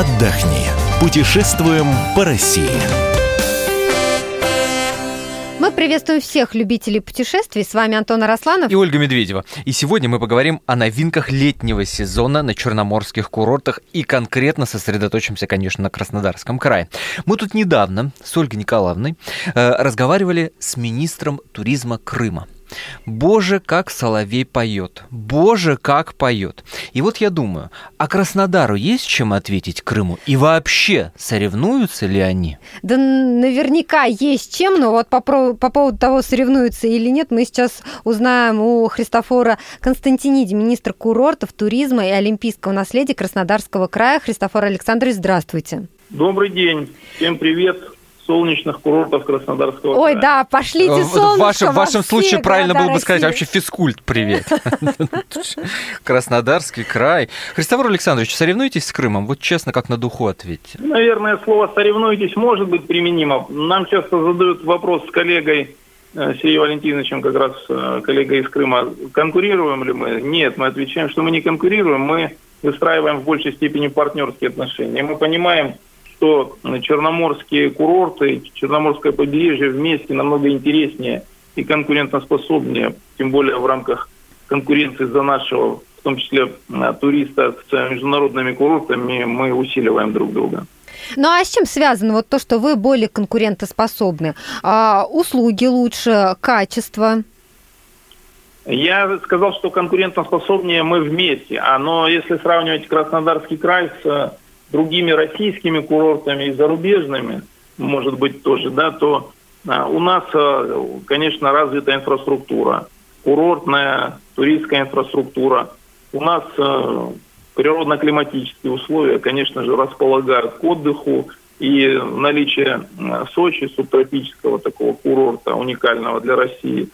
отдохни. Путешествуем по России. Мы приветствуем всех любителей путешествий. С вами Антон Арасланов и Ольга Медведева. И сегодня мы поговорим о новинках летнего сезона на черноморских курортах и конкретно сосредоточимся, конечно, на Краснодарском крае. Мы тут недавно с Ольгой Николаевной э, разговаривали с министром туризма Крыма. Боже, как соловей поет. Боже, как поет. И вот я думаю, а Краснодару есть чем ответить Крыму? И вообще, соревнуются ли они? Да наверняка есть чем, но вот по, по поводу того, соревнуются или нет, мы сейчас узнаем у Христофора Константиниди, министра курортов, туризма и олимпийского наследия Краснодарского края. Христофор Александрович, здравствуйте. Добрый день. Всем привет солнечных курортов Краснодарского Ой, края. да, пошлите солнышко В вашем, в вашем случае правильно было бы сказать вообще физкульт привет. Краснодарский край. Христофор Александрович, соревнуетесь с Крымом? Вот честно, как на духу ответьте. Наверное, слово «соревнуетесь» может быть применимо. Нам часто задают вопрос с коллегой э, Сергеем Валентиновичем, как раз э, коллегой из Крыма, конкурируем ли мы? Нет, мы отвечаем, что мы не конкурируем, мы выстраиваем в большей степени партнерские отношения. Мы понимаем, что черноморские курорты, черноморское побережье вместе намного интереснее и конкурентоспособнее, тем более в рамках конкуренции за нашего, в том числе туриста с международными курортами, мы усиливаем друг друга. Ну а с чем связано вот то, что вы более конкурентоспособны? А, услуги лучше, качество? Я сказал, что конкурентоспособнее мы вместе. А, но если сравнивать Краснодарский край с другими российскими курортами и зарубежными, может быть, тоже, да, то а, у нас, а, конечно, развита инфраструктура, курортная, туристская инфраструктура. У нас а, природно-климатические условия, конечно же, располагают к отдыху, и наличие Сочи, субтропического такого курорта, уникального для России,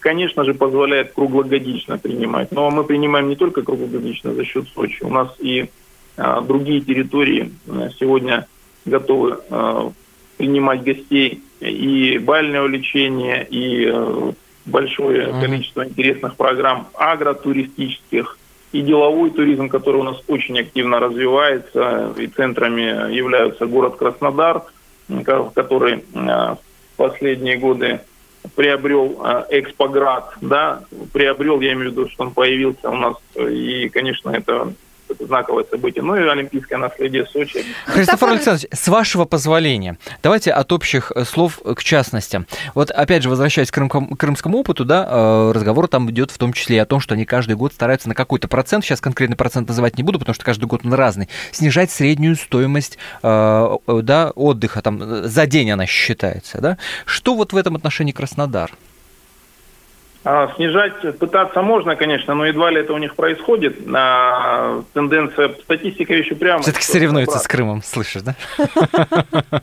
конечно же, позволяет круглогодично принимать. Но мы принимаем не только круглогодично за счет Сочи. У нас и другие территории э, сегодня готовы э, принимать гостей. И бальное лечение, и э, большое количество интересных программ агротуристических, и деловой туризм, который у нас очень активно развивается, и центрами являются город Краснодар, который в последние годы приобрел Экспоград, да, приобрел, я имею в виду, что он появился у нас, и, конечно, это это знаковое событие. Ну и олимпийское наследие Сочи. Христофор Александрович, с вашего позволения, давайте от общих э, слов к частностям. Вот опять же, возвращаясь к крымскому, крымскому опыту, да, э, разговор там идет в том числе и о том, что они каждый год стараются на какой-то процент, сейчас конкретный процент называть не буду, потому что каждый год он разный, снижать среднюю стоимость э, да, отдыха, там, за день она считается. Да? Что вот в этом отношении Краснодар? А, снижать пытаться можно, конечно, но едва ли это у них происходит. А, тенденция, статистика еще прямо. Все-таки соревнуется обратно. с Крымом, слышишь, да?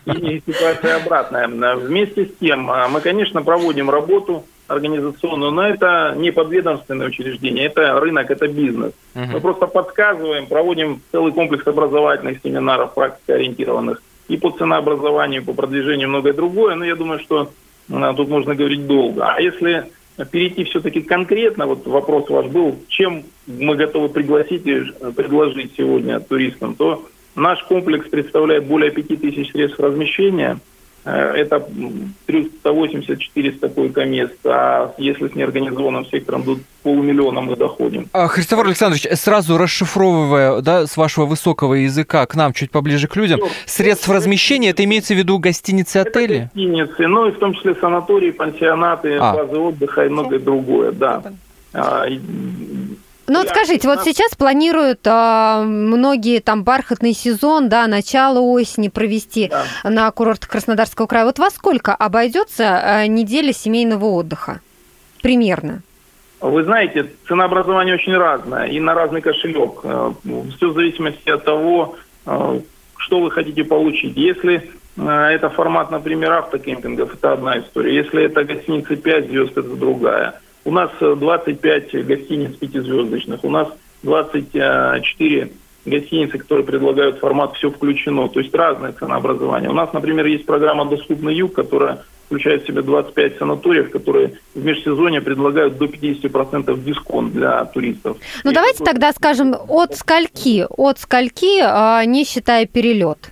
И ситуация обратная. Вместе с тем, а, мы, конечно, проводим работу организационную, но это не подведомственное учреждение, это рынок, это бизнес. Угу. Мы просто подсказываем, проводим целый комплекс образовательных семинаров, практикоориентированных и по ценообразованию, и по продвижению, многое другое. Но я думаю, что тут можно говорить долго. А если перейти все-таки конкретно, вот вопрос ваш был, чем мы готовы пригласить и предложить сегодня туристам, то наш комплекс представляет более 5000 средств размещения – Э, это 380-400 койко-мест, а если с неорганизованным сектором до полумиллиона мы доходим. А, Христофор Александрович, сразу расшифровывая да, с вашего высокого языка к нам, чуть поближе к людям, Все. средств размещения, это имеется в виду гостиницы, отели? Это гостиницы, ну и в том числе санатории, пансионаты, а. базы отдыха и многое другое, да. Ну вот скажите, вот сейчас планируют а, многие там бархатный сезон, да, начало осени провести да. на курорт Краснодарского края. Вот во сколько обойдется а, неделя семейного отдыха? Примерно. Вы знаете, ценообразование очень разное и на разный кошелек. Э, Все в зависимости от того, э, что вы хотите получить. Если э, это формат, например, автокемпингов, это одна история. Если это гостиница 5 звезд, это другая. У нас 25 э, гостиниц пятизвездочных, у нас 24 гостиницы, которые предлагают формат «все включено», то есть разное ценообразование. У нас, например, есть программа «Доступный юг», которая включает в себя 25 санаториев, которые в межсезонье предлагают до 50% дисконт для туристов. Ну, И давайте такой... тогда скажем, от скольки, от скольки, а, не считая перелет?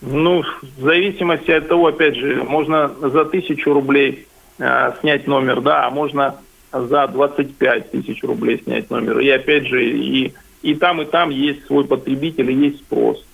Ну, в зависимости от того, опять же, можно за тысячу рублей э, снять номер, да, а можно за 25 тысяч рублей снять номер. И опять же, и, и там, и там есть свой потребитель, и есть спрос.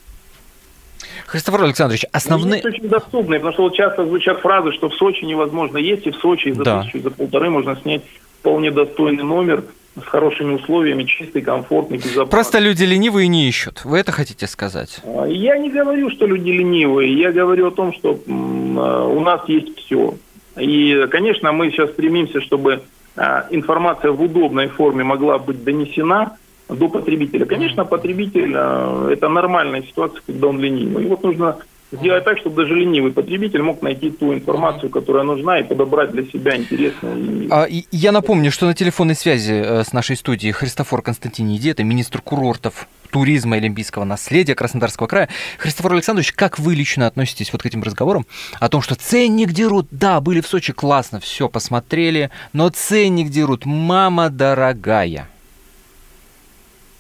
Христофор Александрович, основные... Ну, очень доступные, потому что вот часто звучат фразы, что в Сочи невозможно есть, и в Сочи за да. тысячу, за полторы можно снять вполне достойный номер с хорошими условиями, чистый, комфортный, безопасный. Просто люди ленивые не ищут. Вы это хотите сказать? А, я не говорю, что люди ленивые. Я говорю о том, что а, у нас есть все. И, конечно, мы сейчас стремимся, чтобы а, информация в удобной форме могла быть донесена до потребителя. Конечно, потребитель – это нормальная ситуация, когда он ленивый. И вот нужно сделать так, чтобы даже ленивый потребитель мог найти ту информацию, которая нужна, и подобрать для себя интересную. А, я напомню, что на телефонной связи э, с нашей студией Христофор Константиниди, это министр курортов туризма и олимпийского наследия Краснодарского края. Христофор Александрович, как вы лично относитесь вот к этим разговорам о том, что ценник дерут? Да, были в Сочи, классно, все посмотрели, но ценник дерут, мама дорогая.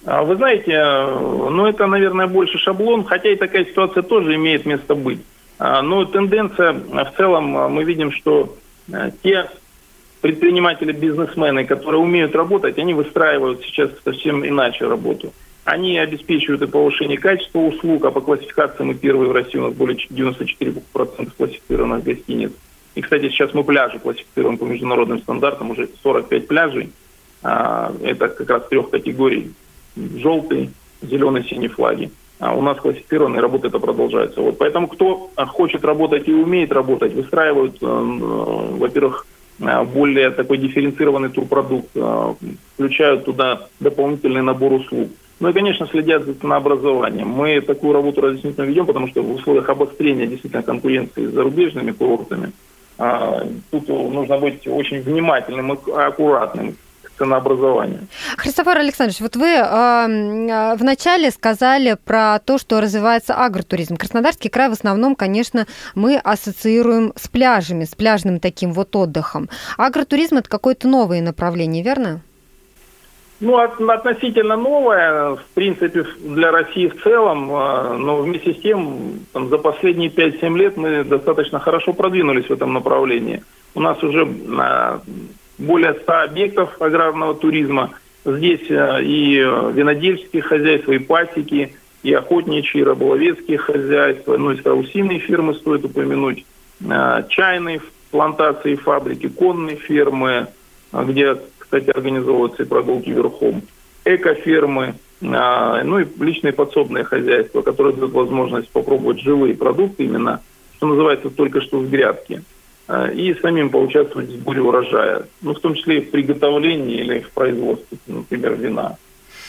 А вы знаете, э, ну это, наверное, больше шаблон, хотя и такая ситуация тоже имеет место быть. А, но тенденция в целом, э, мы видим, что э, те предприниматели, бизнесмены, которые умеют работать, они выстраивают сейчас совсем иначе работу. Они обеспечивают и повышение качества услуг, а по классификации мы первые в России, у нас более 94% классифицированных гостиниц. И, кстати, сейчас мы пляжи классифицируем по международным стандартам, уже 45 пляжей. А, это как раз трех категорий желтый, зеленый, синий флаги. А у нас классифицированные работа это продолжается. Вот поэтому кто хочет работать и умеет работать, выстраивают, э, э, во-первых, э, более такой дифференцированный турпродукт, включают туда дополнительный набор услуг. Ну и, конечно, следят за ценообразованием. Мы такую работу разъяснительно ведем, потому что в условиях обострения действительно конкуренции с зарубежными курортами тут нужно быть очень внимательным и аккуратным ценообразования. Христофор Александрович, вот вы э, вначале сказали про то, что развивается агротуризм. Краснодарский край в основном, конечно, мы ассоциируем с пляжами, с пляжным таким вот отдыхом. Агротуризм – это какое-то новое направление, верно? Ну, относительно новое, в принципе, для России в целом, а, но вместе с тем, там, за последние 5-7 лет мы достаточно хорошо продвинулись в этом направлении. У нас уже более 100 объектов аграрного туризма. Здесь э, и винодельческие хозяйства, и пасеки, и охотничьи, и рыболовецкие хозяйства, ну и страусиные фирмы стоит упомянуть, э, чайные плантации, фабрики, конные фермы, э, где, кстати, организовываются и прогулки верхом, экофермы, ну и личные подсобные хозяйства, которые дают возможность попробовать живые продукты именно, что называется, только что с грядки. А, и самим поучаствовать в сборе урожая, ну, в том числе и в приготовлении или в производстве, например, вина.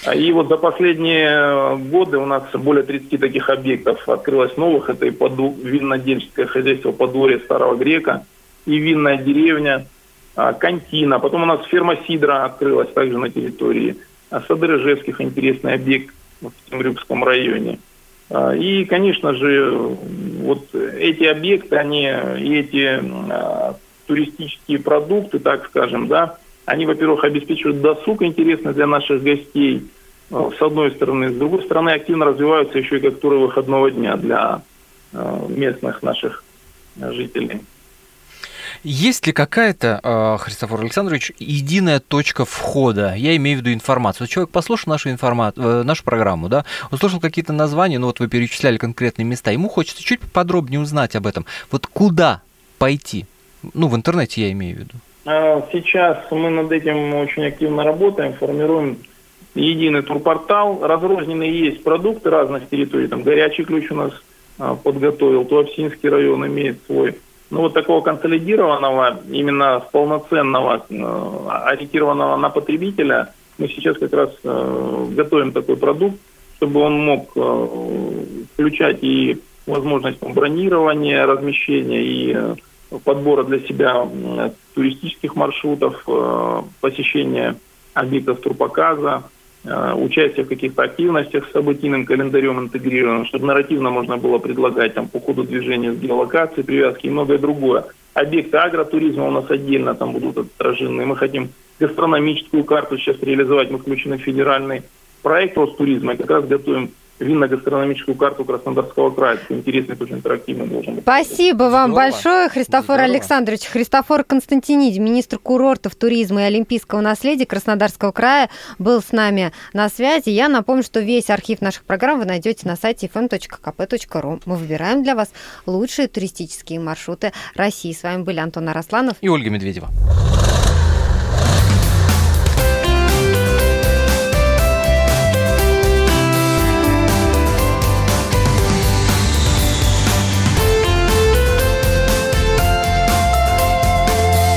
А, и вот за последние годы у нас более 30 таких объектов открылось новых. Это и поду... виннодельческое хозяйство подворье Старого Грека, и винная деревня, а, Кантина. Потом у нас ферма Сидра открылась также на территории. Сады Рыжевских интересный объект в Темрюкском районе. А, и, конечно же, вот эти объекты, они эти а, туристические продукты, так скажем, да, они, во-первых, обеспечивают досуг интересный для наших гостей, а, с одной стороны. С другой стороны, активно развиваются еще и как туры выходного дня для местных наших жителей. Есть ли какая-то, а, Христофор Александрович, единая точка входа? Я имею в виду информацию. Человек послушал нашу, информа... Э, нашу программу, да, услышал какие-то названия, ну вот вы перечисляли конкретные места, ему хочется чуть подробнее узнать об этом. Вот куда пойти? Ну, в интернете я имею в виду. А, сейчас мы над этим очень активно работаем, формируем единый турпортал. Разрозненные есть продукты разных территорий. Там горячий ключ у нас а, подготовил, Туапсинский район имеет свой ну, вот такого консолидированного, именно полноценного, э, ориентированного на потребителя, мы сейчас как раз э, готовим такой продукт, чтобы он мог э, включать и возможность бронирования, размещения и подбора для себя туристических маршрутов, посещения объектов турпоказа, участие в каких-то активностях с событийным календарем интегрированным, чтобы нарративно можно было предлагать там по ходу движения с геолокацией, привязки и многое другое. Объекты агротуризма у нас отдельно там будут отражены. Мы хотим гастрономическую карту сейчас реализовать. Мы включены в федеральный проект Ростуризма и как раз готовим винно-гастрономическую карту Краснодарского края. Интересный, тоже интерактивный должен быть. Спасибо вам Здорово. большое, Христофор Здорово. Александрович. Христофор Константиниди, министр курортов, туризма и олимпийского наследия Краснодарского края, был с нами на связи. Я напомню, что весь архив наших программ вы найдете на сайте fm.kp.ru. Мы выбираем для вас лучшие туристические маршруты России. С вами были Антон Арасланов и Ольга Медведева.